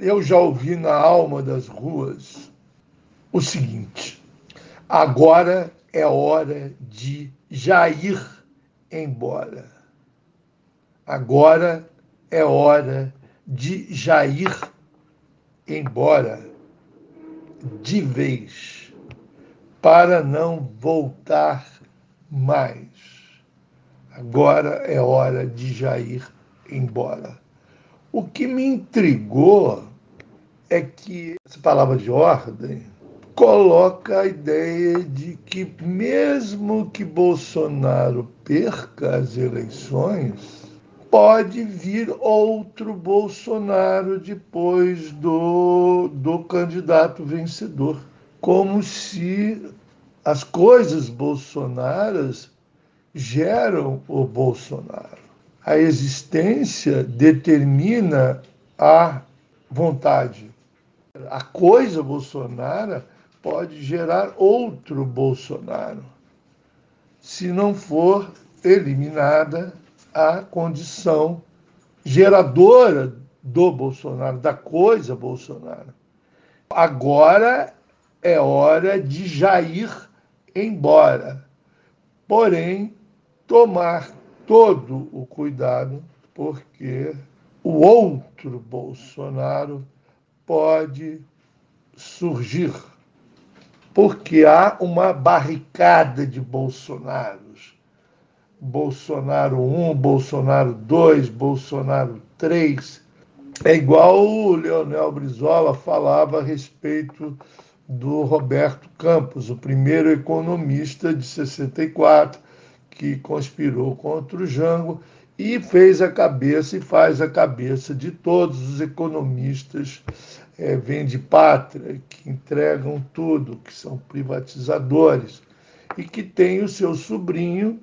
eu já ouvi na alma das ruas o seguinte: agora é hora de Jair embora. Agora é hora de Jair embora de vez, para não voltar mais. Agora é hora de Jair embora. O que me intrigou é que essa palavra de ordem coloca a ideia de que, mesmo que Bolsonaro perca as eleições, pode vir outro Bolsonaro depois do, do candidato vencedor. Como se as coisas bolsonaras geram o Bolsonaro. A existência determina a vontade. A coisa Bolsonaro pode gerar outro Bolsonaro, se não for eliminada a condição geradora do Bolsonaro, da coisa Bolsonaro. Agora é hora de Jair embora, porém, tomar todo o cuidado, porque o outro Bolsonaro pode surgir porque há uma barricada de Bolsonaros. Bolsonaro 1, Bolsonaro 2, Bolsonaro 3. É igual o Leonel Brizola falava a respeito do Roberto Campos, o primeiro economista de 64, que conspirou contra o Jango e fez a cabeça e faz a cabeça de todos os economistas é, vende pátria, que entregam tudo, que são privatizadores, e que tem o seu sobrinho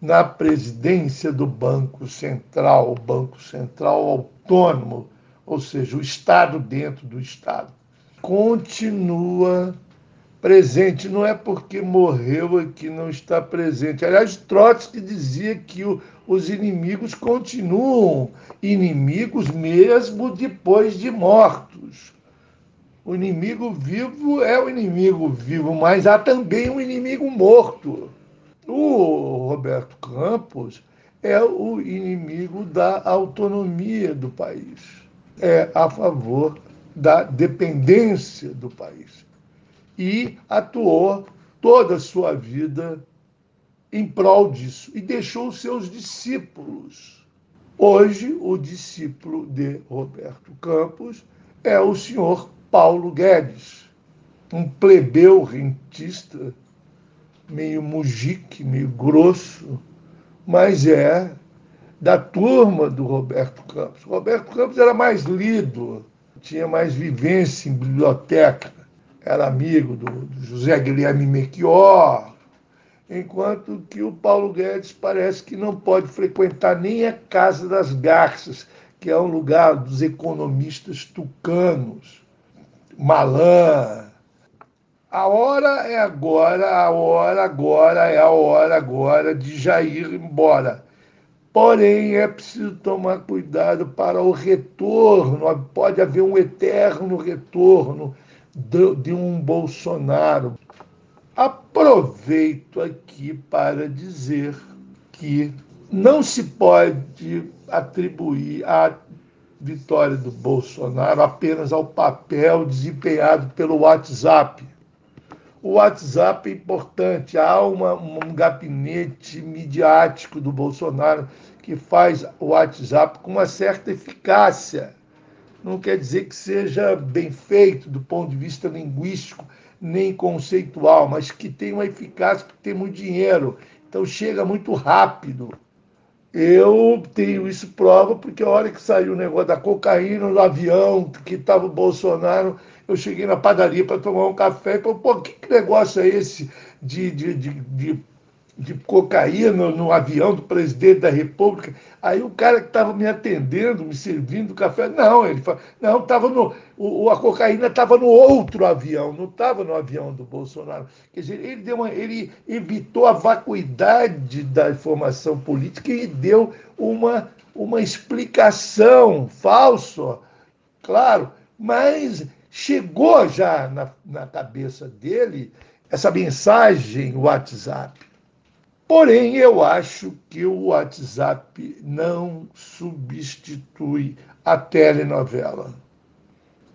na presidência do Banco Central, o Banco Central Autônomo, ou seja, o Estado dentro do Estado. Continua presente, não é porque morreu é que não está presente. Aliás, Trotsky dizia que o, os inimigos continuam inimigos mesmo depois de mortos. O inimigo vivo é o inimigo vivo, mas há também um inimigo morto. O Roberto Campos é o inimigo da autonomia do país, é a favor da dependência do país e atuou toda a sua vida em prol disso e deixou seus discípulos. Hoje, o discípulo de Roberto Campos é o senhor Paulo Guedes, um plebeu rentista, meio mujique, meio grosso, mas é da turma do Roberto Campos. Roberto Campos era mais lido, tinha mais vivência em biblioteca era amigo do, do José Guilherme Mequior, enquanto que o Paulo Guedes parece que não pode frequentar nem a Casa das Garças, que é um lugar dos economistas tucanos, Malan. A hora é agora, a hora agora é a hora agora de Jair ir embora. Porém, é preciso tomar cuidado para o retorno, pode haver um eterno retorno de um Bolsonaro. Aproveito aqui para dizer que não se pode atribuir a vitória do Bolsonaro apenas ao papel desempenhado pelo WhatsApp. O WhatsApp é importante, há uma, um gabinete midiático do Bolsonaro que faz o WhatsApp com uma certa eficácia não quer dizer que seja bem feito do ponto de vista linguístico nem conceitual, mas que tem uma eficácia, porque tem muito dinheiro, então chega muito rápido. Eu tenho isso prova, porque a hora que saiu o negócio da cocaína no avião, que estava o Bolsonaro, eu cheguei na padaria para tomar um café e falei, pô, que negócio é esse de, de, de, de de cocaína no avião do presidente da República. Aí o cara que estava me atendendo, me servindo café, não, ele falou, não, estava no. O, a cocaína estava no outro avião, não estava no avião do Bolsonaro. Quer dizer, ele, deu uma, ele evitou a vacuidade da informação política e deu uma, uma explicação falsa claro, mas chegou já na, na cabeça dele essa mensagem WhatsApp. Porém, eu acho que o WhatsApp não substitui a telenovela.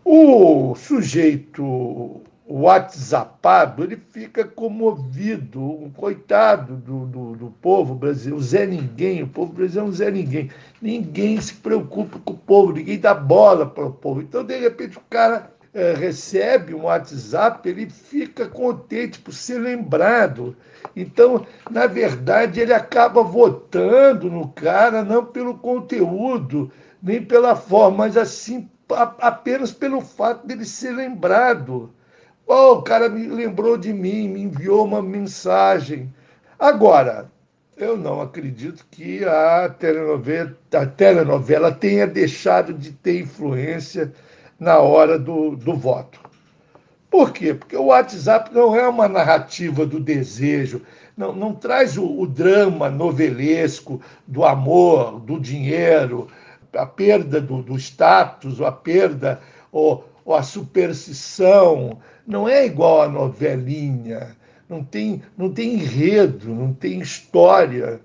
O sujeito WhatsAppado, ele fica comovido, um coitado do, do, do, povo brasileiro, Zé Ninguém, o povo brasileiro é Zé Ninguém. Ninguém se preocupa com o povo, ninguém dá bola para o povo. Então, de repente, o cara é, recebe um WhatsApp, ele fica contente por ser lembrado. Então, na verdade, ele acaba votando no cara não pelo conteúdo, nem pela forma, mas assim apenas pelo fato dele ser lembrado. Oh, o cara me lembrou de mim, me enviou uma mensagem. Agora, eu não acredito que a telenovela, a telenovela tenha deixado de ter influência na hora do, do voto. Por quê? Porque o WhatsApp não é uma narrativa do desejo, não, não traz o, o drama novelesco do amor, do dinheiro, a perda do, do status, a perda ou, ou a superstição, não é igual a novelinha, não tem, não tem enredo, não tem história.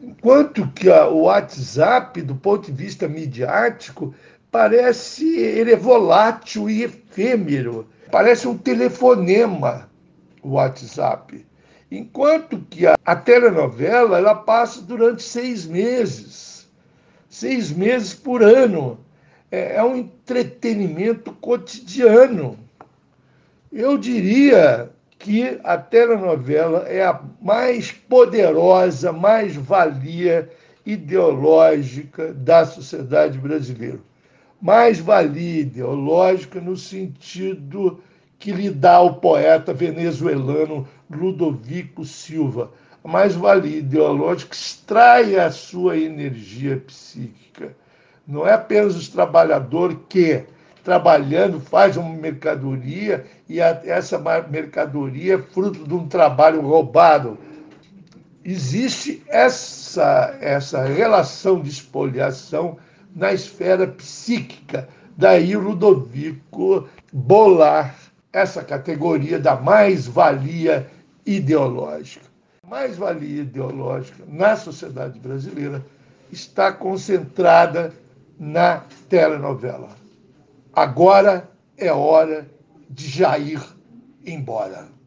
Enquanto que a, o WhatsApp, do ponto de vista midiático, parece ele é volátil e efêmero, parece um telefonema o WhatsApp. Enquanto que a, a telenovela ela passa durante seis meses, seis meses por ano. É, é um entretenimento cotidiano. Eu diria que a telenovela é a mais poderosa, mais valia ideológica da sociedade brasileira. Mais valia ideológica no sentido que lhe dá o poeta venezuelano Ludovico Silva. A mais valia ideológica extrai a sua energia psíquica. Não é apenas o trabalhador que trabalhando, faz uma mercadoria e essa mercadoria é fruto de um trabalho roubado. Existe essa, essa relação de espoliação na esfera psíquica. Daí Ludovico bolar essa categoria da mais-valia ideológica. Mais-valia ideológica na sociedade brasileira está concentrada na telenovela. Agora é hora de Jair ir embora.